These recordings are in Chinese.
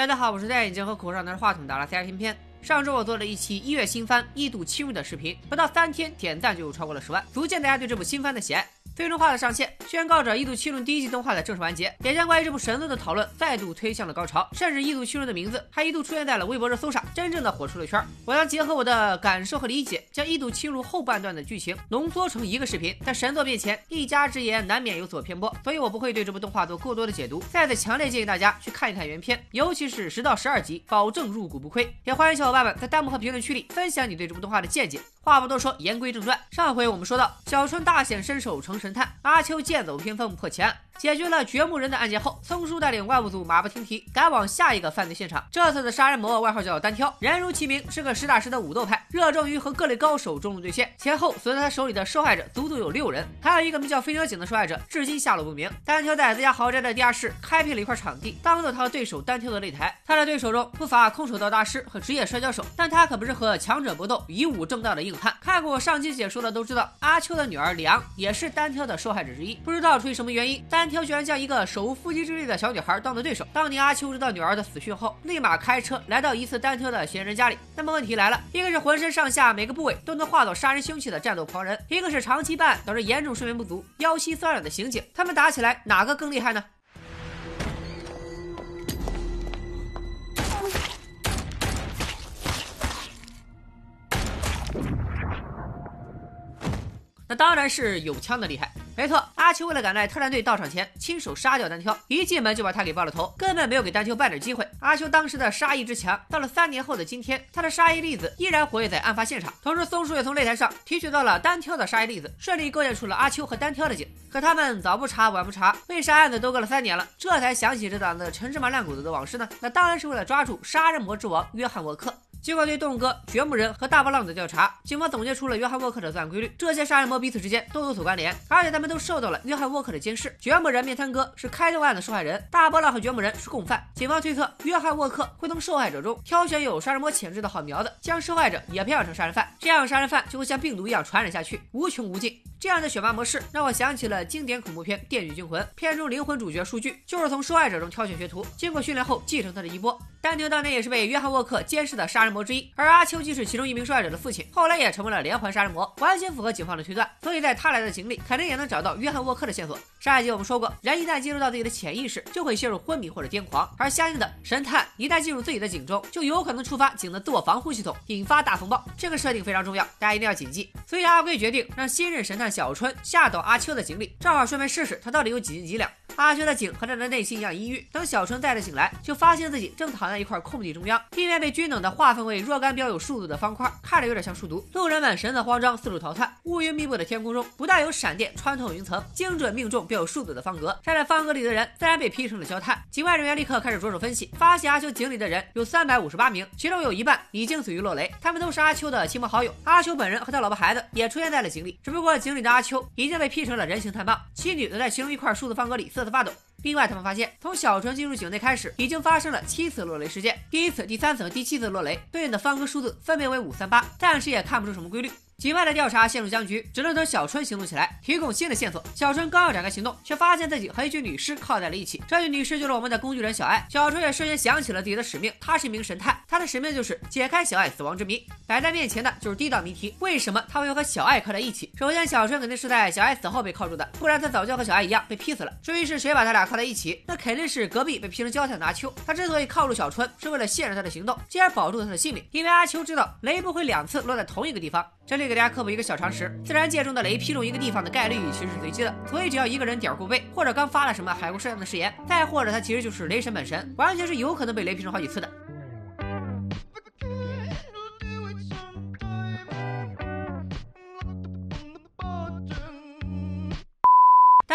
大家好，我是戴眼镜和口罩拿着话筒的阿拉斯加片片。上周我做了一期一月新番《一度侵入》的视频，不到三天点赞就超过了十万，足见大家对这部新番的喜爱。最终话的上线，宣告着《异度侵入》第一季动画的正式完结，也将关于这部神作的讨论再度推向了高潮，甚至《异度侵入》的名字还一度出现在了微博热搜上，真正的火出了圈。我将结合我的感受和理解，将《异度侵入》后半段的剧情浓缩成一个视频。在神作面前，一家之言难免有所偏颇，所以我不会对这部动画做过多的解读。再次强烈建议大家去看一看原片，尤其是十到十二集，保证入股不亏。也欢迎小伙伴们在弹幕和评论区里分享你对这部动画的见解。话不多说，言归正传。上回我们说到，小春大显身手成神探，阿秋剑走偏锋破奇案。解决了掘墓人的案件后，松叔带领怪物组马不停蹄赶往下一个犯罪现场。这次的杀人魔外号叫单挑，人如其名，是个实打实的武斗派，热衷于和各类高手中路对线。前后死在他手里的受害者足足有六人，还有一个名叫飞鸟井的受害者，至今下落不明。单挑在自家豪宅的地下室开辟了一块场地，当做他和对手单挑的擂台。他的对手中不乏空手道大师和职业摔跤手，但他可不是和强者搏斗、以武正道的硬汉。看过我上期解说的都知道，阿秋的女儿李昂也是单单挑的受害者之一。不知道出于什么原因，单挑居然将一个。手无缚鸡之力的小女孩当做对手。当年阿秋知道女儿的死讯后，立马开车来到一次单挑的嫌疑人家里。那么问题来了，一个是浑身上下每个部位都能化作杀人凶器的战斗狂人，一个是长期办案导致严重睡眠不足、腰膝酸软的刑警。他们打起来哪个更厉害呢？那当然是有枪的厉害。没错，阿秋为了赶在特战队到场前亲手杀掉单挑，一进门就把他给爆了头，根本没有给单挑半点机会。阿秋当时的杀意之强，到了三年后的今天，他的杀意粒子依然活跃在案发现场。同时，松鼠也从擂台上提取到了单挑的杀意粒子，顺利构建出了阿秋和单挑的景。可他们早不查晚不查，为啥案子都过了三年了，这才想起这档子陈芝麻烂谷子的往事呢？那当然是为了抓住杀人魔之王约翰沃克。经过对动物哥、掘墓人和大波浪的调查，警方总结出了约翰沃克的作案规律。这些杀人魔彼此之间都有所关联，而且他们都受到了约翰沃克的监视。掘墓人面瘫哥是开动案的受害人，大波浪和掘墓人是共犯。警方推测，约翰沃克会从受害者中挑选有杀人魔潜质的好苗子，将受害者也培养成杀人犯，这样杀人犯就会像病毒一样传染下去，无穷无尽。这样的选拔模式让我想起了经典恐怖片《电锯惊魂》，片中灵魂主角数据就是从受害者中挑选学徒，经过训练后继承他的衣钵。丹尼当年也是被约翰沃克监视的杀人魔之一，而阿秋既是其中一名受害者的父亲，后来也成为了连环杀人魔，完全符合警方的推断。所以在他来的井里，肯定也能找到约翰沃克的线索。上一集我们说过，人一旦进入到自己的潜意识，就会陷入昏迷或者癫狂，而相应的，神探一旦进入自己的井中，就有可能触发井的自我防护系统，引发大风暴。这个设定非常重要，大家一定要谨记。所以阿贵决定让新任神探小春下到阿秋的井里，正好顺便试试他到底有几斤几两。阿秋的井和他的内心一样阴郁。等小春再次醒来，就发现自己正躺在一块空地中央，地面被均等的划分为若干标有数字的方块，看着有点像数独。路人们神色慌张，四处逃窜。乌云密布的天空中，不但有闪电穿透云层，精准命中标有数字的方格。站在方格里的人自然被劈成了焦炭。警外人员立刻开始着手分析，发现阿秋井里的人有三百五十八名，其中有一半已经死于落雷。他们都是阿秋的亲朋好友。阿秋本人和他老婆孩子也出现在了井里，只不过井里的阿秋已经被劈成了人形炭棒，妻女则在其中一块数字方格里瑟瑟发抖。另外，他们发现，从小船进入井内开始，已经发生了七次落雷事件。第一次、第三次和第七次落雷对应的方格数字分别为五三八，暂时也看不出什么规律。警外的调查陷入僵局，只能等小春行动起来，提供新的线索。小春刚要展开行动，却发现自己和一具女尸靠在了一起。这具女尸就是我们的工具人小爱。小春也瞬间想起了自己的使命，他是一名神探，他的使命就是解开小爱死亡之谜。摆在面前的就是第一道谜题：为什么他会和小爱靠在一起？首先，小春肯定是在小爱死后被铐住的，不然他早就和小爱一样被劈死了。至于是谁把他俩铐在一起，那肯定是隔壁被劈成焦炭的阿秋。他之所以铐住小春，是为了限制他的行动，进而保住他的性命。因为阿秋知道雷不会两次落在同一个地方。这里给大家科普一个小常识：自然界中的雷劈中一个地方的概率其实是随机的，所以只要一个人点儿过背，或者刚发了什么海阔摄像的誓言，再或者他其实就是雷神本神，完全是有可能被雷劈中好几次的。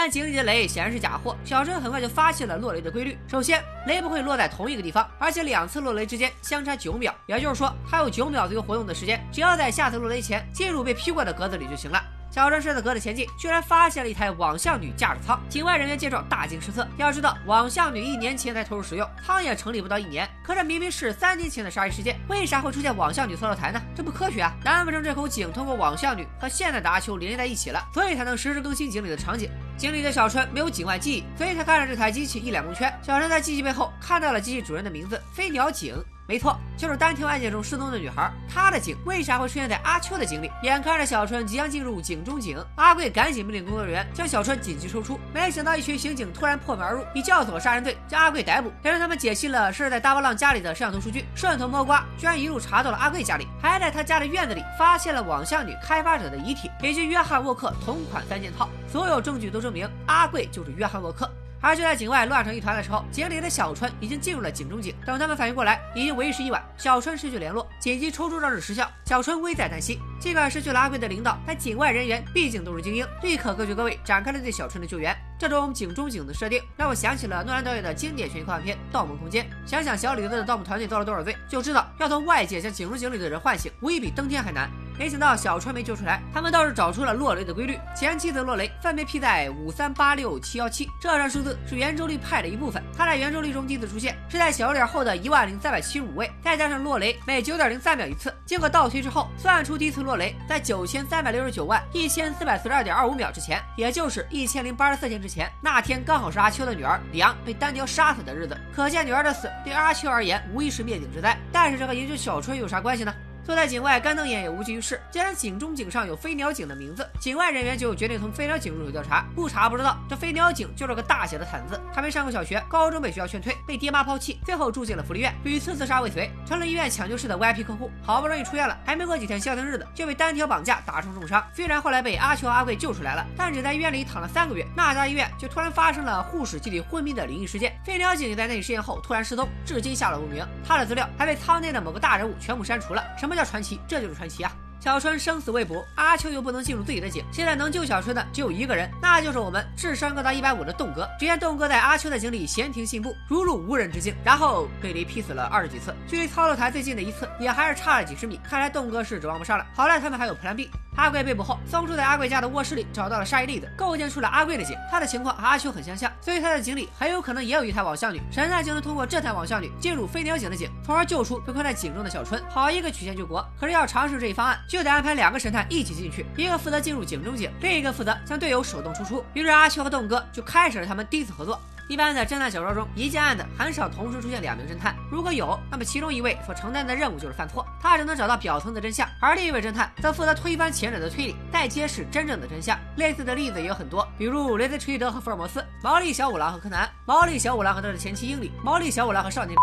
但井里的雷显然是假货，小春很快就发现了落雷的规律。首先，雷不会落在同一个地方，而且两次落雷之间相差九秒，也就是说，他有九秒左右活动的时间，只要在下次落雷前进入被劈过的格子里就行了。小春顺着格子前进，居然发现了一台网项女驾驶舱。警外人员见状大惊失色。要知道，网项女一年前才投入使用，舱也成立不到一年。可这明明是三年前的杀人事件，为啥会出现网项女操作台呢？这不科学啊！难不成这口井通过网项女和现在的阿秋连接在一起了，所以才能实时更新井里的场景？井里的小春没有井外记忆，所以他看着这台机器一脸蒙圈。小春在机器背后看到了机器主人的名字——飞鸟井。没错，就是单挑案件中失踪的女孩。她的井为啥会出现在阿秋的井里？眼看着小春即将进入井中井，阿贵赶紧命令工作人员将小春紧急抽出。没想到一群刑警突然破门而入，以教唆杀人罪将阿贵逮捕。还让他们解析了设在大波浪家里的摄像头数据，顺藤摸瓜，居然一路查到了阿贵家里，还在他家的院子里发现了网项女开发者的遗体以及约翰沃克同款三件套。所有证据都证明阿贵就是约翰沃克。而就在井外乱成一团的时候，井里的小春已经进入了井中井。等他们反应过来，已经为时已晚。小春失去联络，紧急抽出装置失效，小春危在旦夕。尽管失去了阿贵的领导，但井外人员毕竟都是精英，立刻各就各位，展开了对小春的救援。这种井中井的设定让我想起了诺兰导演的经典悬疑科幻片《盗梦空间》。想想小李子的盗墓团队遭了多少罪，就知道要从外界将井中井里的人唤醒，无疑比登天还难。没想到小春没救出来，他们倒是找出了落雷的规律。前妻子落雷分别劈在五三八六七幺七，这串数字是圆周率派的一部分。它在圆周率中第一次出现是在小数点后的一万零三百七十五位，再加上落雷每九点零三秒一次，经过倒推之后，算出第一次落雷在九千三百六十九万一千四百四十二点二五秒之前，也就是一千零八十四天之前。那天刚好是阿秋的女儿李昂被单挑杀死的日子，可见女儿的死对阿秋而言无疑是灭顶之灾。但是这和营救小春有啥关系呢？坐在井外干瞪眼也无济于事。既然井中井上有飞鸟井的名字，井外人员就决定从飞鸟井入手调查。不查不知道，这飞鸟井就是个大写的毯子。还没上过小学，高中被学校劝退，被爹妈抛弃，最后住进了福利院，屡次自杀未遂，成了医院抢救室的 VIP 客户。好不容易出院了，还没过几天消停日子，就被单挑绑架，打成重伤。虽然后来被阿秋阿贵救出来了，但只在医院里躺了三个月。那家医院就突然发生了护士集体昏迷的灵异事件。飞鸟井也在那里实验后突然失踪，至今下落不明。他的资料还被舱内的某个大人物全部删除了。什么？叫传奇，这就是传奇啊！小春生死未卜，阿秋又不能进入自己的井，现在能救小春的只有一个人，那就是我们智商高达一百五的栋哥。只见栋哥在阿秋的井里闲庭信步，如入无人之境，然后被雷劈死了二十几次，距离操作台最近的一次也还是差了几十米。看来栋哥是指望不上了。好在他们还有 Plan B。阿贵被捕后，松叔在阿贵家的卧室里找到了杀一粒子，构建出了阿贵的井。他的情况和阿秋很相像，所以他的井里很有可能也有一台网项女。神探就能通过这台网项女进入飞鸟井的井，从而救出被困在井中的小春。好一个曲线救国！可是要尝试这一方案，就得安排两个神探一起进去，一个负责进入井中井，另一个负责将队友手动输出。于是阿秋和栋哥就开始了他们第一次合作。一般在侦探小说中，一件案子很少同时出现两名侦探。如果有，那么其中一位所承担的任务就是犯错，他只能找到表层的真相；而另一位侦探则负责推翻前者的推理，再揭示真正的真相。类似的例子也有很多，比如雷兹·垂德和福尔摩斯、毛利小五郎和柯南、毛利小五郎和他的前妻英里、毛利小五郎和少年。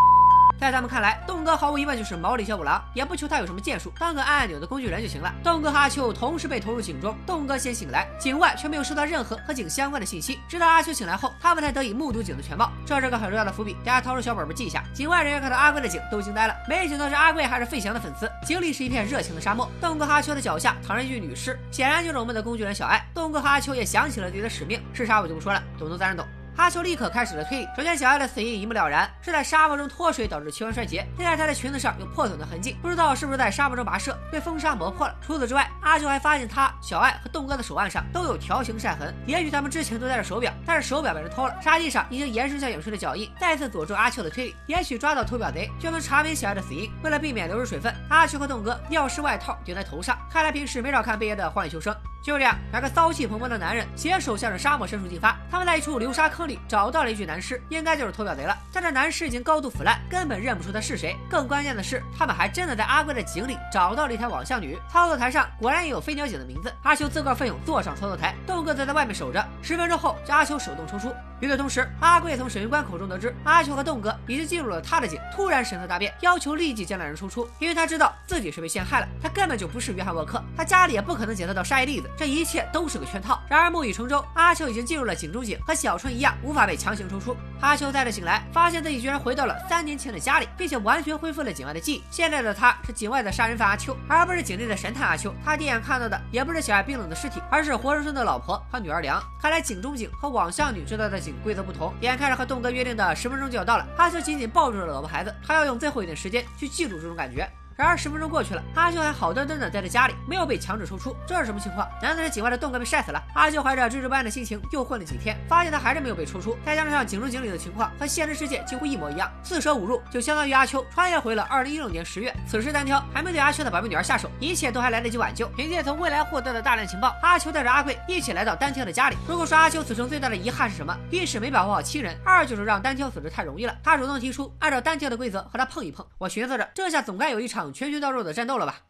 在他们看来，栋哥毫无疑问就是毛利小五郎，也不求他有什么建树，当个按按钮的工具人就行了。栋哥和阿秋同时被投入井中，栋哥先醒来，井外却没有收到任何和井相关的信息。直到阿秋醒来后，他们才得以目睹井的全貌。这是个很重要的伏笔，大家掏出小本本记一下。井外人员看到阿贵的井都惊呆了，没想到是阿贵还是费翔的粉丝。井里是一片热情的沙漠，栋哥和阿秋的脚下躺着一具女尸，显然就是我们的工具人小爱。栋哥和阿秋也想起了自己的使命，是啥我就不说了，懂的自然懂。阿秋立刻开始了推理。首先，小爱的死因一目了然，是在沙漠中脱水导致器官衰竭。现在她的裙子上有破损的痕迹，不知道是不是在沙漠中跋涉被风沙磨破了。除此之外，阿秋还发现他、小爱和栋哥的手腕上都有条形晒痕，也许他们之前都戴着手表，但是手表被人偷了。沙地上已经延伸向影视的脚印，再次佐证阿秋的推理。也许抓到偷表贼就能查明小爱的死因。为了避免流失水分，阿秋和栋哥尿湿外套顶在头上，看来平时没少看贝爷的《荒野求生》。就这样，两个骚气蓬勃的男人携手向着沙漠深处进发。他们在一处流沙坑里找到了一具男尸，应该就是偷表贼了。但这男尸已经高度腐烂，根本认不出他是谁。更关键的是，他们还真的在阿贵的井里找到了一台网像女，操作台上果然也有飞鸟井的名字。阿秋自告奋勇坐上操作台，栋哥则在外面守着。十分钟后，阿秋手动抽出。与此同时，阿贵从审讯官口中得知，阿秋和栋哥已经进入了他的井。突然神色大变，要求立即将两人抽出，因为他知道自己是被陷害了。他根本就不是约翰沃克，他家里也不可能检测到沙叶粒子，这一切都是个圈套。然而木已成舟，阿秋已经进入了井中井，和小春一样，无法被强行抽出。阿秋再次醒来，发现自己居然回到了三年前的家里，并且完全恢复了井外的记忆。现在的他是井外的杀人犯阿秋，而不是井内的神探阿秋。他第一眼看到的也不是小爱冰冷的尸体，而是活生生的老婆和女儿梁。看来井中井和网项女知道的井规则不同。眼看着和栋哥约定的十分钟就要到了，阿秋紧紧抱住了老婆孩子，他要用最后一点时间去记住这种感觉。然而十分钟过去了，阿秋还好端端的待在家里，没有被强制抽出，这是什么情况？难道是井外的洞哥被晒死了？阿秋怀着惴惴不安的心情又混了几天，发现他还是没有被抽出，再加上井中井里的情况和现实世界几乎一模一样，四舍五入就相当于阿秋穿越回了二零一六年十月。此时单挑还没对阿秋的宝贝女儿下手，一切都还来得及挽救。凭借从未来获得的大量情报，阿秋带着阿贵一起来到单挑的家里。如果说阿秋此生最大的遗憾是什么？一是没保护好亲人，二就是让单挑死的太容易了。他主动提出按照单挑的规则和他碰一碰。我寻思着，这下总该有一场拳拳到肉的战斗了吧？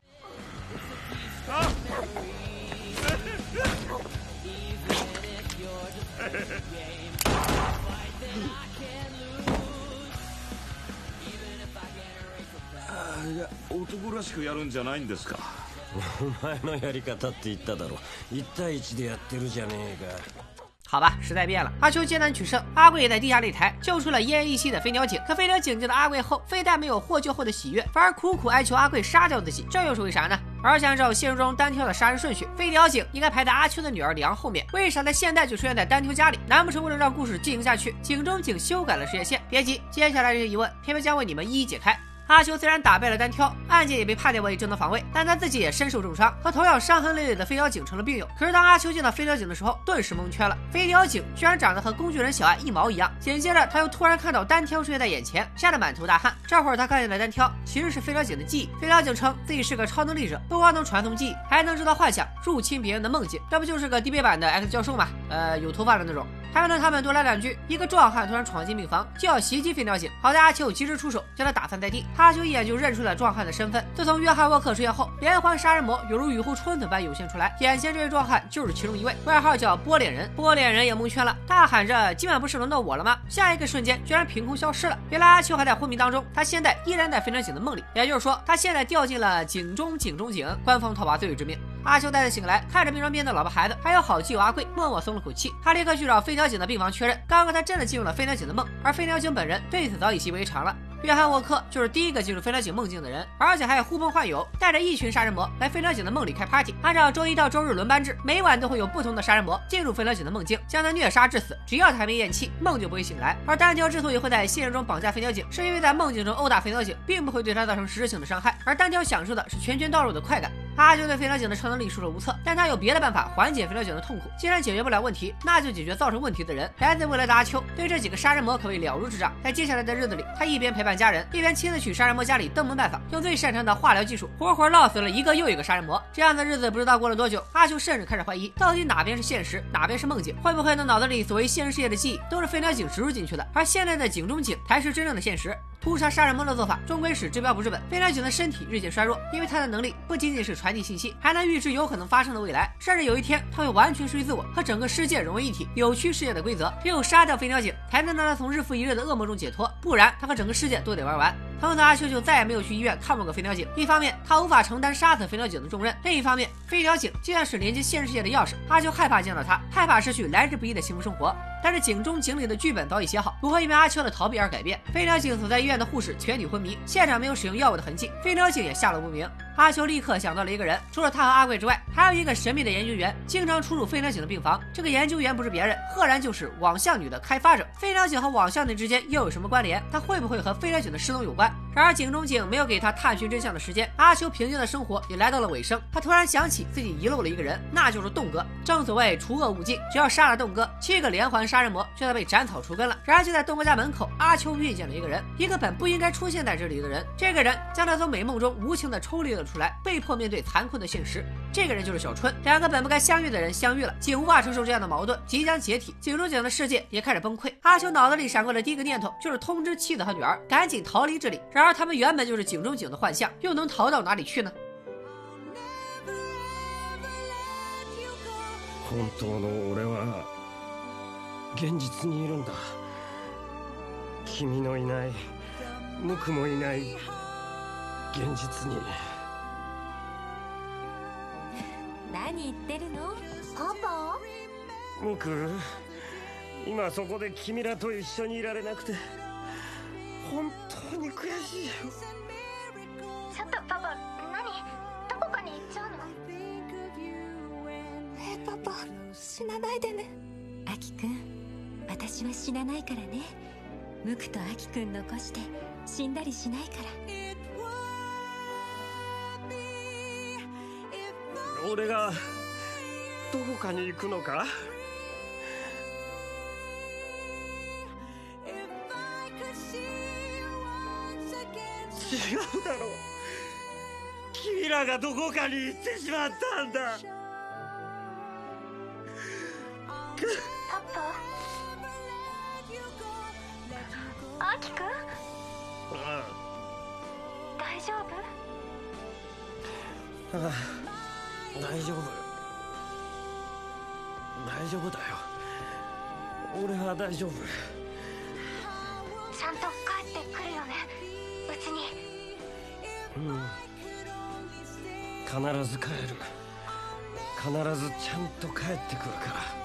いや男らしくやるんじゃないんですか？お前のやり方って言っただろ。1対1でやってるじゃねえか好吧，时代变了，阿秋艰难取胜，阿贵也在地下擂台救出了奄奄一息的飞鸟井。可飞鸟井救了阿贵后，非但没有获救后的喜悦，反而苦苦哀求阿贵杀掉自己，这又是为啥呢？而且按照现实中单挑的杀人顺序，飞鸟井应该排在阿秋的女儿李昂后面，为啥在现代就出现在单挑家里？难不成为了让故事进行下去，井中井修改了时间线？别急，接下来这些疑问，偏偏将为你们一一解开。阿秋虽然打败了单挑，案件也被判定为正当防卫，但他自己也身受重伤，和同样伤痕累累的飞鸟警成了病友。可是当阿秋见到飞鸟警的时候，顿时蒙圈了。飞鸟警居然长得和工具人小爱一毛一样。紧接着，他又突然看到单挑出现在眼前，吓得满头大汗。这会儿他看见了单挑，其实是飞鸟警的记忆。飞鸟警称自己是个超能力者，不光能传送记忆，还能制造幻想，入侵别人的梦境。这不就是个低配版的 X 教授吗？呃，有头发的那种。还能他们多来两句，一个壮汉突然闯进病房，就要袭击飞鸟警。好在阿秋及时出手，将他打翻在地。阿秋一眼就认出了壮汉的身份。自从约翰沃克出现后，连环杀人魔犹如雨后春笋般涌现出来。眼前这位壮汉就是其中一位，外号叫波脸人。波脸人也蒙圈了，大喊着：“今晚不是轮到我了吗？”下一个瞬间，居然凭空消失了。原来阿秋还在昏迷当中，他现在依然在飞鸟警的梦里，也就是说，他现在掉进了井中井中井，官方讨伐罪之命。阿秋再次醒来，看着病床边的老婆孩子，还有好基友阿贵，默默松了口气。他立刻去找飞鸟井的病房确认，刚刚他真的进入了飞鸟井的梦，而飞鸟井本人对此早已习以为常了。约翰沃克就是第一个进入飞鸟井梦境的人，而且还呼朋唤友，带着一群杀人魔来飞鸟井的梦里开 party。按照周一到周日轮班制，每晚都会有不同的杀人魔进入飞鸟井的梦境，将他虐杀致死。只要他还没咽气，梦就不会醒来。而单挑之所以会在现实中绑架飞鸟井，是因为在梦境中殴打飞鸟井，并不会对他造成实质性的伤害，而单挑享受的是拳拳到肉的快感。阿秋对飞鸟井的超能力束手无策，但他有别的办法缓解飞鸟井的痛苦。既然解决不了问题，那就解决造成问题的人。来自未来的阿秋对这几个杀人魔可谓了如指掌。在接下来的日子里，他一边陪伴家人，一边亲自去杀人魔家里登门拜访，用最擅长的化疗技术，活活烙死了一个又一个杀人魔。这样的日子不知道过了多久，阿秋甚至开始怀疑，到底哪边是现实，哪边是梦境？会不会他脑子里所谓现实世界的记忆都是飞鸟井植入进去的，而现在的井中井才是真正的现实？屠杀杀人魔的做法终归是治标不治本。飞鸟井的身体日渐衰弱，因为他的能力不仅仅是传递信息，还能预知有可能发生的未来，甚至有一天他会完全失去自我，和整个世界融为一体，扭曲世界的规则。只有杀掉飞鸟井，才能让他从日复一日的噩梦中解脱，不然他和整个世界都得玩完。从此阿秋就再也没有去医院看望过飞鸟井。一方面，他无法承担杀死飞鸟井的重任；另一方面，飞鸟井就像是连接现实世界的钥匙，阿秋害怕见到他，害怕失去来之不易的幸福生活。但是井中井里的剧本早已写好，如何因为阿秋的逃避而改变。飞鸟井所在医院的护士全体昏迷，现场没有使用药物的痕迹，飞鸟井也下落不明。阿秋立刻想到了一个人，除了他和阿贵之外，还有一个神秘的研究员，经常出入飞鸟井的病房。这个研究员不是别人，赫然就是网像女的开发者。飞鸟井和网像女之间又有什么关联？他会不会和飞鸟井的失踪有关？然而井中井没有给他探寻真相的时间，阿秋平静的生活也来到了尾声。他突然想起自己遗漏了一个人，那就是栋哥。正所谓除恶务尽，只要杀了栋哥，七个连环杀人魔就要被斩草除根了。然而就在栋哥家门口，阿秋遇见了一个人，一个本不应该出现在这里的人。这个人将他从美梦中无情的抽离了出来，被迫面对残酷的现实。这个人就是小春。两个本不该相遇的人相遇了，井无法承受这样的矛盾，即将解体。井中井的世界也开始崩溃。阿秋脑子里闪过的第一个念头就是通知妻子和女儿赶紧逃离这里。然而他们原本就是井中井的幻象，又能逃到哪里去呢？本当の俺は現実にいるんだ君のいない無垢もいない現実に 何言ってるの？パパ？無垢今そこで君らと一緒にいられなくて本当に悔しい。よちょっとパパ何？どこかに行っちゃうの？えパパ死なないでね。アキくん私は死なないからね。ムクとアキくん残して死んだりしないから俺がどこかに行くのか？違うだろう。君らがどこかに行ってしまったんだ。パパアキくん大丈夫？ああ大丈夫大丈夫だよ。俺は大丈夫。ちゃんと帰ってくるよね。うちに。うん。必ず帰る。必ずちゃんと帰ってくるから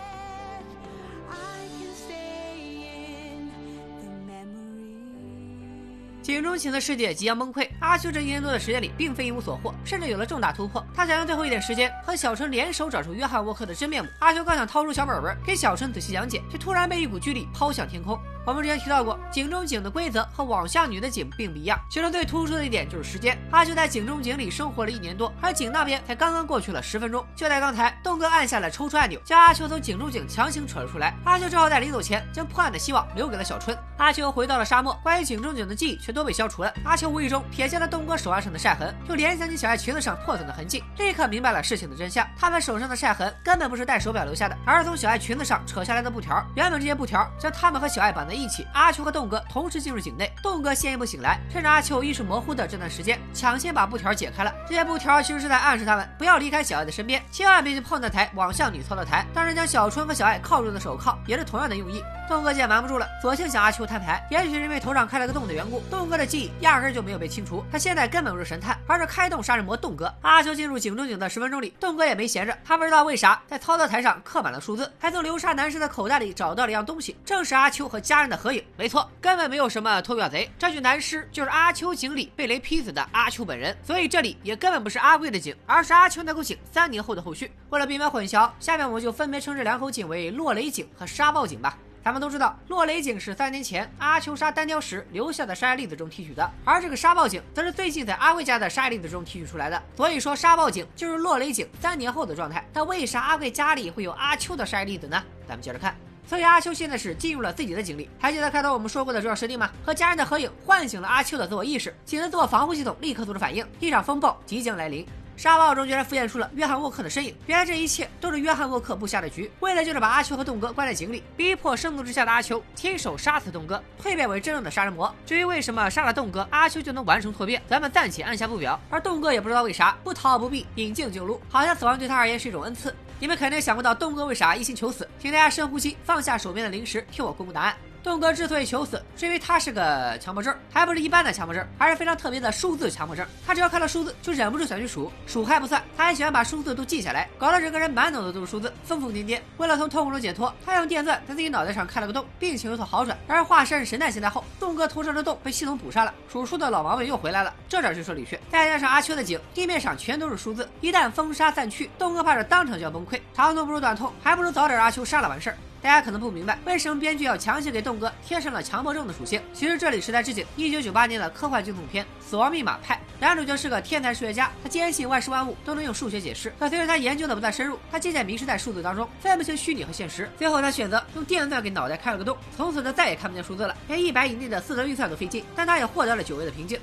井中情的世界即将崩溃，阿修这一年多的时间里，并非一无所获，甚至有了重大突破。他想用最后一点时间和小春联手找出约翰沃克的真面目。阿修刚想掏出小本本给小春仔细讲解，却突然被一股巨力抛向天空。我们之前提到过，井中井的规则和网下女的井并不一样，其中最突出的一点就是时间。阿秋在井中井里生活了一年多，而井那边才刚刚过去了十分钟。就在刚才，栋哥按下了抽出按钮，将阿秋从井中井强行扯了出来。阿秋只好在临走前将破案的希望留给了小春。阿秋回到了沙漠，关于井中井的记忆却都被消除了。阿秋无意中瞥见了栋哥手腕上的晒痕，又联想起小爱裙子上破损的痕迹，立刻明白了事情的真相。他们手上的晒痕根本不是戴手表留下的，而是从小爱裙子上扯下来的布条。原本这些布条将他们和小爱绑在一起。阿秋和栋哥同时进入井内，栋哥先一步醒来，趁着阿秋意识模糊的这段时间，抢先把布条解开了。这些布条其实是在暗示他们不要离开小爱的身边，千万别去碰那台网向女操作台。当然，将小春和小爱铐住的手铐也是同样的用意。栋哥见瞒不住了，索性向阿秋摊牌。也许是因为头上开了个洞的缘故，栋哥的记忆压根就没有被清除。他现在根本不是神探，而是开洞杀人魔栋哥。阿秋进入井中井的十分钟里，栋哥也没闲着。他不知道为啥在操作台上刻满了数字，还从流沙男士的口袋里找到了一样东西，正是阿秋和家人的合影。没错，根本没有什么偷表贼，这具男尸就是阿秋井里被雷劈死的阿秋本人。所以这里也根本不是阿贵的井，而是阿秋那口井三年后的后续。为了避免混淆，下面我们就分别称这两口井为落雷井和沙暴井吧。咱们都知道，落雷井是三年前阿秋杀单挑时留下的沙粒子中提取的，而这个沙暴井则是最近在阿贵家的沙粒子中提取出来的。所以说，沙暴井就是落雷井三年后的状态。但为啥阿贵家里会有阿秋的沙粒子呢？咱们接着看。所以阿秋现在是进入了自己的井里。还记得开头我们说过的主要设定吗？和家人的合影唤醒了阿秋的自我意识，井的自我防护系统立刻做出反应，一场风暴即将来临。沙暴中居然浮现出了约翰沃克的身影，原来这一切都是约翰沃克布下的局，为的就是把阿秋和栋哥关在井里，逼迫盛怒之下的阿秋亲手杀死栋哥，蜕变为真正的杀人魔。至于为什么杀了栋哥，阿秋就能完成蜕变，咱们暂且按下不表。而栋哥也不知道为啥不逃不避，引颈就戮，好像死亡对他而言是一种恩赐。你们肯定想不到东哥为啥一心求死，请大家深呼吸，放下手边的零食，听我公布答案。栋哥之所以求死，是因为他是个强迫症，还不是一般的强迫症，而是非常特别的数字强迫症。他只要看到数字，就忍不住想去数。数还不算，他还喜欢把数字都记下来，搞得整个人满脑子都是数字，疯疯癫癫。为了从痛苦中解脱，他用电钻在自己脑袋上开了个洞，病情有所好转。然而化身神探形态后，栋哥头上的洞被系统补上了，数数的老毛病又回来了。这点就说理去。再加上阿秋的井地面上全都是数字，一旦风沙散去，栋哥怕是当场就要崩溃。长痛不如短痛，还不如早点让阿秋杀了完事儿。大家可能不明白，为什么编剧要强行给栋哥贴上了强迫症的属性？其实这里是在致敬1998年的科幻惊悚片《死亡密码派》。男主角是个天才数学家，他坚信万事万物都能用数学解释。可随着他研究的不断深入，他渐渐迷失在数字当中，分不清虚拟和现实。最后他选择用电钻给脑袋开了个洞，从此他再也看不见数字了，连一百以内的四则运算都费劲。但他也获得了久违的平静。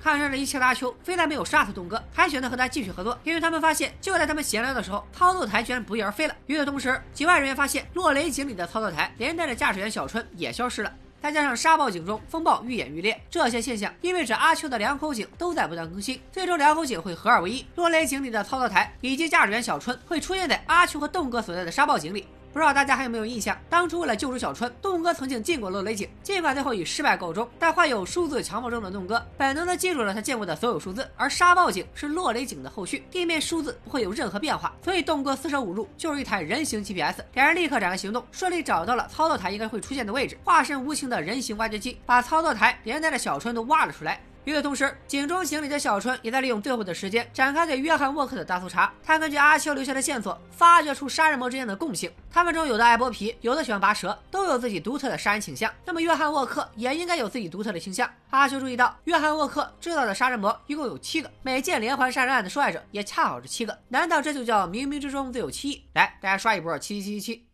看上这一切的阿秋，非但没有杀死栋哥，还选择和他继续合作，因为他们发现，就在他们闲聊的时候，操作台居然不翼而飞了。与此同时，井外人员发现落雷井里的操作台，连带着驾驶员小春也消失了。再加上沙暴井中风暴愈演愈烈，这些现象意味着阿秋的两口井都在不断更新，最终两口井会合二为一。落雷井里的操作台以及驾驶员小春会出现在阿秋和栋哥所在的沙暴井里。不知道大家还有没有印象？当初为了救出小春，栋哥曾经进过落雷井，尽管最后以失败告终，但患有数字强迫症的栋哥本能的记住了他见过的所有数字。而沙暴井是落雷井的后续，地面数字不会有任何变化，所以栋哥四舍五入就是一台人形 GPS。两人立刻展开行动，顺利找到了操作台应该会出现的位置，化身无情的人形挖掘机，把操作台连带着小春都挖了出来。与此同时，警中警里的小春也在利用最后的时间展开对约翰沃克的大搜查。他根据阿秋留下的线索，发掘出杀人魔之间的共性：他们中有的爱剥皮，有的喜欢拔舌，都有自己独特的杀人倾向。那么，约翰沃克也应该有自己独特的倾向。阿秋注意到，约翰沃克知道的杀人魔一共有七个，每件连环杀人案的受害者也恰好是七个。难道这就叫冥冥之中自有其意？来，大家刷一波七七七七。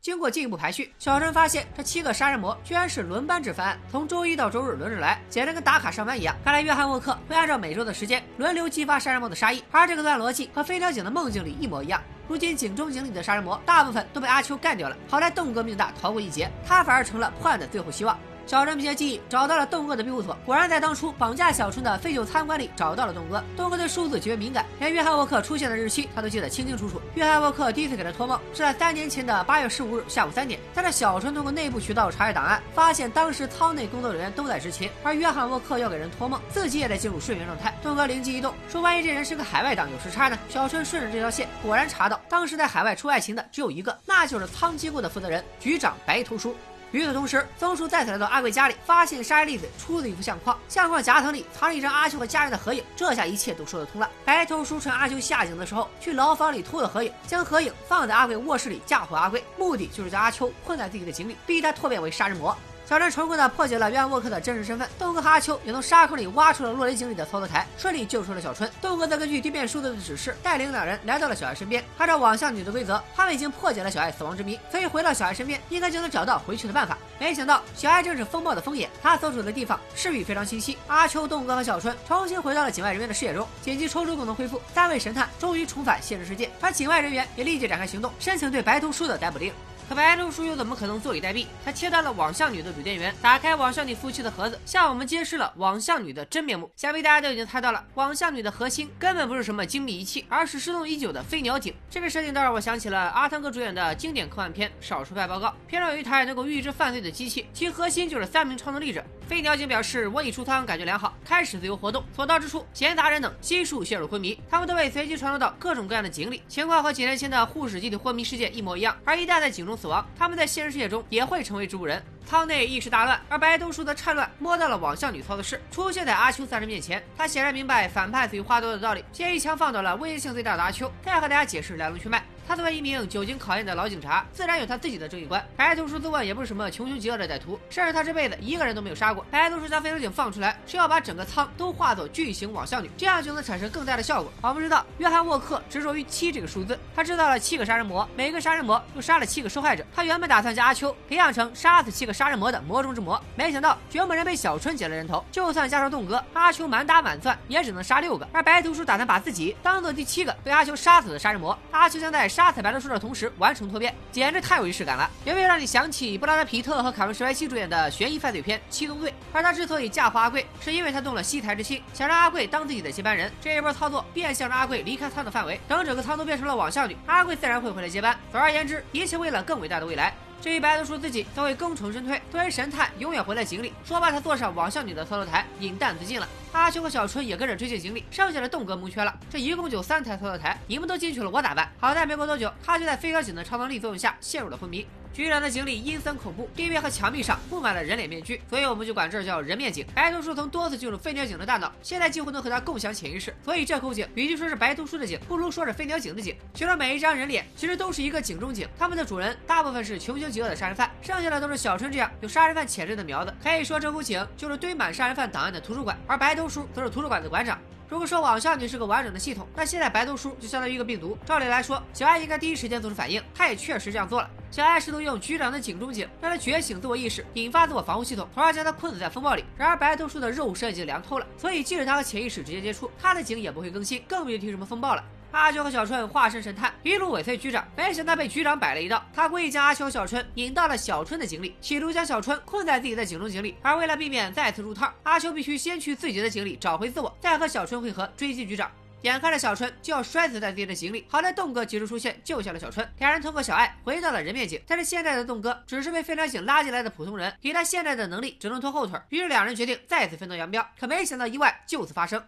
经过进一步排序，小陈发现这七个杀人魔居然是轮班制犯案，从周一到周日轮着来，简直跟打卡上班一样。看来约翰沃克会按照每周的时间轮流激发杀人魔的杀意，而这个段逻辑和飞鸟警的梦境里一模一样。如今警中警里的杀人魔大部分都被阿秋干掉了，好在栋哥命大，逃过一劫，他反而成了破案的最后希望。小春凭借记忆找到了栋哥的庇护所，果然在当初绑架小春的废旧餐馆里找到了栋哥。栋哥对数字极为敏感，连约翰沃克出现的日期他都记得清清楚楚。约翰沃克第一次给他托梦是在三年前的八月十五日下午三点，但是小春通过内部渠道查阅档案，发现当时舱内工作人员都在执勤，而约翰沃克要给人托梦，自己也在进入睡眠状态。栋哥灵机一动，说万一这人是个海外党有时差呢？小春顺着这条线，果然查到当时在海外出外勤的只有一个，那就是仓机构的负责人局长白头叔。与此同时，曾叔再次来到阿贵家里，发现杀人粒子出自一幅相框，相框夹层里藏着一张阿秋和家人的合影。这下一切都说得通了。白头叔趁阿秋下井的时候，去牢房里偷了合影，将合影放在阿贵卧室里嫁祸阿贵，目的就是将阿秋困在自己的井里，逼他蜕变为杀人魔。小春成功的破解了约翰沃克的真实身份，东哥和阿秋也从沙坑里挖出了洛雷井里的操作台，顺利救出了小春。东哥则根据地面数字的指示，带领两人来到了小爱身边。按照网相女的规则，他们已经破解了小爱死亡之谜，所以回到小爱身边，应该就能找到回去的办法。没想到小爱正是风暴的风眼，他所处的地方视域非常清晰。阿秋、东哥和小春重新回到了境外人员的视野中，紧急抽出功能恢复，三位神探终于重返现实世界，而境外人员也立即展开行动，申请对白头叔的逮捕令。可白鹿叔又怎么可能坐以待毙？他切断了网象女的主电源，打开网象女夫妻的盒子，向我们揭示了网象女的真面目。想必大家都已经猜到了，网象女的核心根本不是什么精密仪器，而是失踪已久的飞鸟井。这个设定倒让我想起了阿汤哥主演的经典科幻片《少数派报告》，片中有一台能够预知犯罪的机器，其核心就是三名超能力者。飞鸟警表示，我已出舱，感觉良好，开始自由活动。所到之处，闲杂人等悉数陷入昏迷。他们都被随机传送到各种各样的井里，情况和几年前的护士集体昏迷事件一模一样。而一旦在井中死亡，他们在现实世界中也会成为植物人。舱内一时大乱，而白头叔则趁乱摸到了网相女操作室，出现在阿秋三人面前。他显然明白反派死于花多的道理，先一枪放倒了威胁性最大的阿秋，再和大家解释来龙去脉。他作为一名久经考验的老警察，自然有他自己的正义观。白头叔自问也不是什么穷凶极恶的歹徒，甚至他这辈子一个人都没有杀过。白头叔将飞头井放出来，是要把整个舱都化作巨型网相女，这样就能产生更大的效果。我们知道，约翰沃克执着于七这个数字，他制造了七个杀人魔，每个杀人魔又杀了七个受害者。他原本打算将阿秋培养成杀死七个杀人魔的魔中之魔，没想到掘墓人被小春捡了人头，就算加上栋哥，阿秋满打满算也只能杀六个。而白头叔打算把自己当做第七个被阿秋杀死的杀人魔，阿秋将在杀死白头叔的同时。完成脱变，简直太有仪式感了。有没有让你想起布拉德皮特和凯文史派西主演的悬疑犯罪片《七宗罪》？而他之所以嫁祸阿贵，是因为他动了西台之心，想让阿贵当自己的接班人。这一波操作变相让阿贵离开仓的范围，等整个仓都变成了网校女，阿贵自然会回来接班。总而言之，一切为了更伟大的未来。至于白头叔自己，则会功成身退，作为神探，永远活在井里。说罢，他坐上网校女的操作台，引弹自尽了。阿秋和小春也跟着追进井里，剩下的栋哥蒙圈了。这一共就三台操作台，你们都进去了，我咋办？好在没过多久，他就在飞镖井的超能力作用下陷入了昏迷。局长的井里阴森恐怖，地面和墙壁上布满了人脸面具，所以我们就管这叫人面井。白头叔曾多次进入飞鸟井的大脑，现在几乎能和他共享潜意识，所以这口井与其说是白头叔的井，不如说是飞鸟井的井。其中每一张人脸其实都是一个井中井，他们的主人大部分是穷凶极恶的杀人犯，剩下的都是小春这样有杀人犯潜质的苗子。可以说这口井就是堆满杀人犯档案的图书馆，而白头叔则是图书馆的馆长。如果说网校女是个完整的系统，那现在白头叔就相当于一个病毒。照理来说，小爱应该第一时间做出反应，他也确实这样做了。小爱试图用局长的井中井让他觉醒自我意识，引发自我防护系统，从而将他困死在风暴里。然而白头叔的肉身已经凉透了，所以即使他和潜意识直接接触，他的井也不会更新，更别提什么风暴了。阿秋和小春化身神探，一路尾随局长，没想到被局长摆了一道。他故意将阿秋、小春引到了小春的井里，企图将小春困在自己的井中井里。而为了避免再次入套，阿秋必须先去自己的井里找回自我，再和小春会合，追击局长。眼看着小春就要摔死在自己的井里，好在栋哥及时出现，救下了小春。两人通过小爱回到了人面井，但是现在的栋哥只是被飞鸟井拉进来的普通人，以他现在的能力，只能拖后腿。于是两人决定再次分道扬镳。可没想到意外就此发生。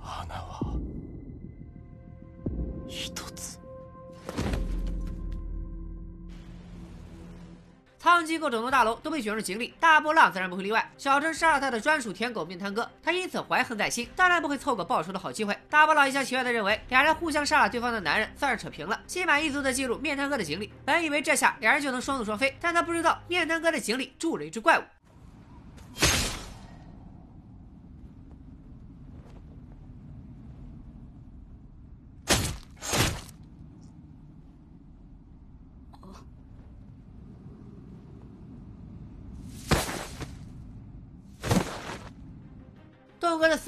花は一つ汤吉各整栋大楼都被卷入井里，大波浪自然不会例外。小春杀了他的专属舔狗面瘫哥，他因此怀恨在心，当然不会错过报仇的好机会。大波浪一厢情愿的认为，俩人互相杀了对方的男人，算是扯平了，心满意足的进入面瘫哥的井里。本以为这下俩人就能双宿双飞，但他不知道面瘫哥的井里住了一只怪物。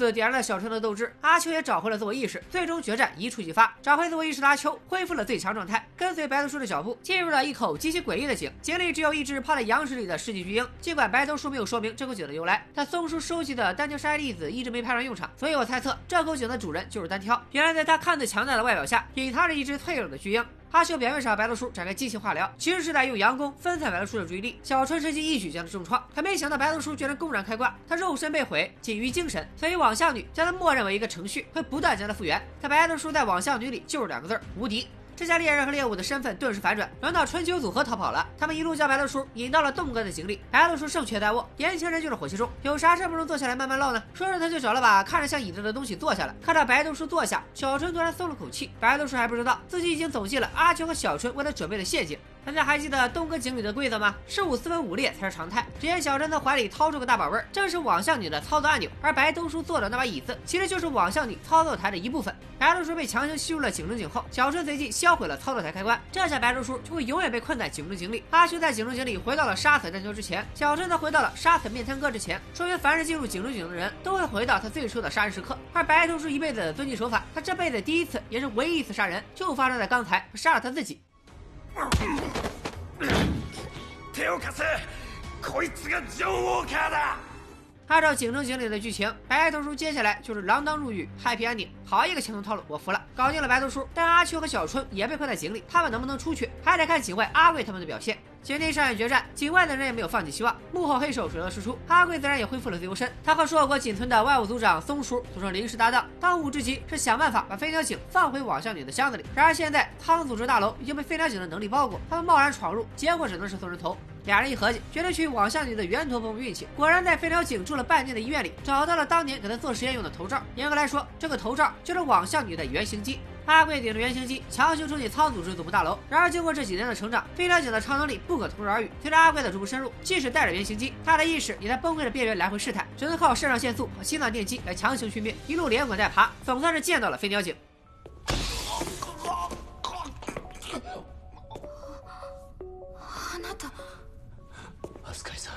豆哥的死点燃了小春的斗志，阿秋也找回了自我意识，最终决战一触即发。找回自我意识的阿秋恢复了最强状态，跟随白头叔的脚步进入了一口极其诡异的井。井里只有一只泡在羊水里的世纪巨婴。尽管白头叔没有说明这口井的由来，但松叔收集的单挑沙粒子一直没派上用场，所以我猜测这口井的主人就是单挑。原来在他看似强大的外表下，隐藏着一只脆弱的巨婴。阿秀表面上白头叔展开激情化疗，其实是在用阳功分散白头叔的注意力。小春趁机一举将他重创，可没想到白头叔居然公然开挂，他肉身被毁，仅余精神，所以网相女将他默认为一个程序，会不断将他复原。可白头叔在网相女里就是两个字儿：无敌。这下猎人和猎物的身份顿时反转，轮到春秋组合逃跑了。他们一路将白头叔引到了栋哥的井里。白头叔胜券在握，年轻人就是火气重，有啥事不能坐下来慢慢唠呢？说着他就找了把看着像椅子的东西坐下了。看到白头叔坐下，小春突然松了口气。白头叔还不知道自己已经走进了阿秋和小春为他准备的陷阱。大家还记得东哥井里的规则吗？事物四分五裂才是常态。只见小春从怀里掏出个大宝贝儿，正是网相女的操作按钮，而白头叔坐的那把椅子，其实就是网相女操作台的一部分。白头叔被强行吸入了井中井后，小春随即销毁了操作台开关，这下白头叔就会永远被困在井中井里。阿修在井中井里回到了杀死单挑之前，小春则回到了杀死面瘫哥之前。说明凡是进入井中井的人都会回到他最初的杀人时刻。而白头叔一辈子的遵纪守法，他这辈子第一次也是唯一一次杀人，就发生在刚才，杀了他自己。手を貸せこいつがジョン・ウォーカーだ按照井中井里的剧情，白头叔接下来就是锒铛入狱，happy ending，好一个轻松套路，我服了，搞定了白头叔。但阿秋和小春也被困在井里，他们能不能出去，还得看警卫阿贵他们的表现。 井内上演决战，井外的人也没有放弃希望，幕后黑手水落石出，阿贵自然也恢复了自由身。他和硕果仅存的外务组长松叔组成临时搭档，当务之急是想办法把飞鸟井放回网相女的箱子里。然而现在汤组织大楼已经被飞鸟井的能力包裹，他们贸然闯入，结果只能是送人头。俩人一合计，决定去网相女的源头碰碰运气。果然，在飞鸟井住了半年的医院里，找到了当年给他做实验用的头罩。严格来说，这个头罩就是网相女的原型机。阿贵顶着原型机强行冲进仓组织总部大楼。然而，经过这几年的成长，飞鸟井的超能力不可同日而语。随着阿贵的逐步深入，即使带着原型机，他的意识也在崩溃的边缘来回试探，只能靠肾上腺素和心脏电击来强行续命。一路连滚带爬，总算是见到了飞鸟井。あなたアスカイさ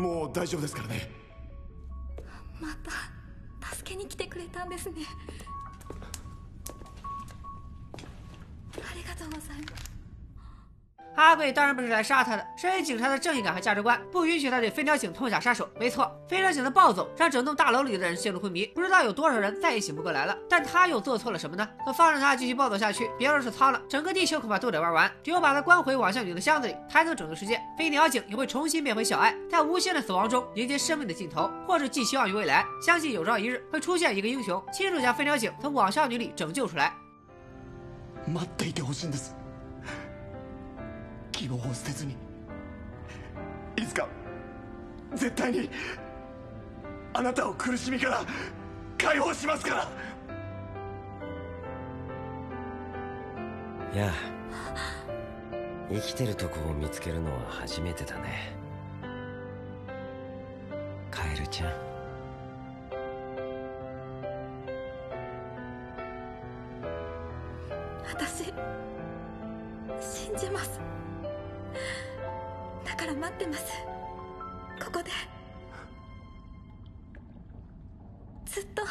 んもう大丈夫ですからねまた助けに来てくれたんですね ありがとうございます阿贵当然不是来杀他的，身为警察的正义感和价值观不允许他对飞鸟井痛下杀手。没错，飞鸟井的暴走让整栋大楼里的人陷入昏迷，不知道有多少人再也醒不过来了。但他又做错了什么呢？可放任他继续暴走下去，别说是仓了，整个地球恐怕都得玩完。只有把他关回网相女的箱子里，才能拯救世界。飞鸟井也会重新变回小爱，在无限的死亡中迎接生命的尽头，或者寄希望于未来，相信有朝一日会出现一个英雄，亲手将飞鸟井从网相女里拯救出来。 待っていてほしいんです。希望を捨てずに。いつか絶対にあなたを苦しみから解放しますから。いや生きてるとこを見つけるのは初めてだね。カエルちゃん。私信じますだから待ってますここでずっと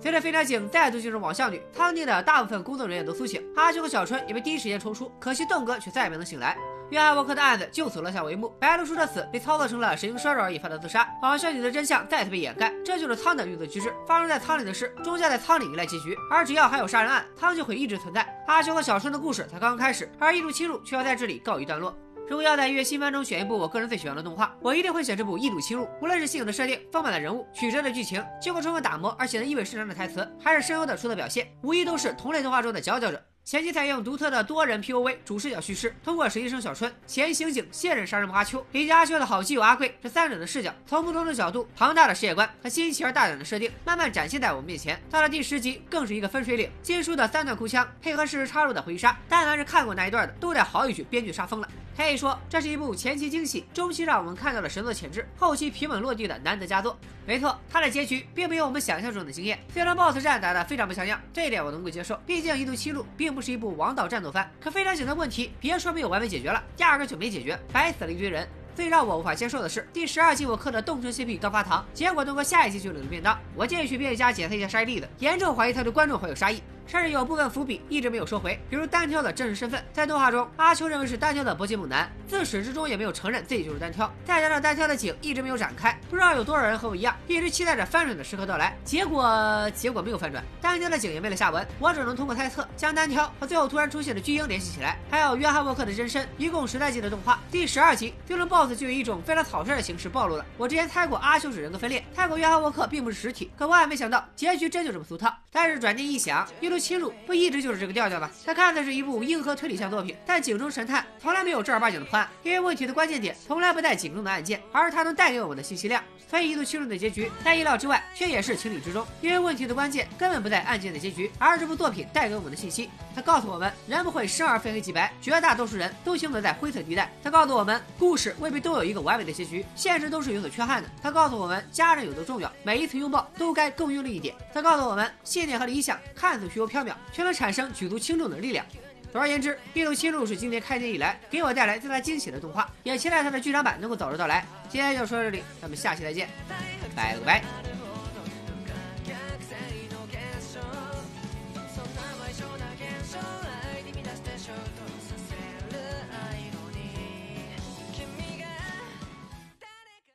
随着飞鸟井再度进入网相女，汤尼的大部分工作人员都苏醒，阿秋和小春也被第一时间抽出，可惜邓哥却再也没能醒来。 约翰沃克的案子就此落下帷幕，白鹿叔的死被操作成了神经衰弱引发的自杀，网相女的真相再次被掩盖，这就是仓的运作机制。发生在仓里的事，终将在仓里迎来结局，而只要还有杀人案，仓就会一直存在。阿修和小春的故事才刚刚开始，而异度侵入却要在这里告一段落。如果要在月新番中选一部我个人最喜欢的动画，我一定会选这部《异度侵入》。无论是新颖的设定、丰满的人物、曲折的剧情、经过充分打磨而显得意味深长的台词，还是声优的出色表现，无疑都是同类动画中的佼佼者。前期采用独特的多人 POV 主视角叙事，通过实习生小春、前刑警、现任杀人魔阿秋以及阿秋的好基友阿贵这三者的视角，从不同的角度、庞大的世界观和新奇而大胆的设定，慢慢展现在我们面前。到了第十集，更是一个分水岭。金叔的三段哭腔，配合适时插入的回杀，但凡是看过那一段的，都得嚎一句编剧杀疯了。可以说，这是一部前期惊喜、中期让我们看到了神作潜质、后期平稳落地的难得佳作。没错，它的结局并没有我们想象中的惊艳，虽然 BOSS 战打得非常不像样，这一点我能够接受。毕竟《异度七路》并不是一部王道战斗番，可非常井的问题，别说没有完美解决了，压根就没解决，白死了一堆人。最让我无法接受的是，第十二季我磕的动春 CP 高发糖，结果东哥下一季就领了便当。我建议去编辑家检测一下沙溢粒子，严重怀疑他对观众怀有杀意。甚至有部分伏笔一直没有收回，比如单挑的真实身份，在动画中，阿秋认为是单挑的搏击猛男，自始至终也没有承认自己就是单挑。再加上单挑的景一直没有展开，不知道有多少人和我一样，一直期待着翻转的时刻到来。结果，结果没有翻转，单挑的景也没了下文。我只能通过猜测，将单挑和最后突然出现的巨婴联系起来。还有约翰沃克的真身，一共十来集的动画，第十二集最终 BOSS 就以一种非常草率的形式暴露了。我之前猜过阿秋是人格分裂，猜过约翰沃克并不是实体，可万万没想到结局真就这么俗套。但是转念一想，一路侵入不一。直就是这个调调吧。它看似是一部硬核推理向作品，但警中神探从来没有正儿八经的破案，因为问题的关键点从来不在警中的案件，而是它能带给我们的信息量。所以一度侵入的结局在意料之外，却也是情理之中。因为问题的关键根本不在案件的结局，而这部作品带给我们的信息。它告诉我们，人不会生而非黑即白，绝大多数人都行走在灰色地带。它告诉我们，故事未必都有一个完美的结局，现实都是有所缺憾的。它告诉我们，家人有多重要，每一次拥抱都该更用力一点。它告诉我们，信念和理想看似虚飘渺，却能产生举足轻重的力量。总而言之，《异度侵入》是今年开年以来给我带来最大惊喜的动画，也期待它的剧场版能够早日到来。今天就说到这里，咱们下期再见，拜了个拜。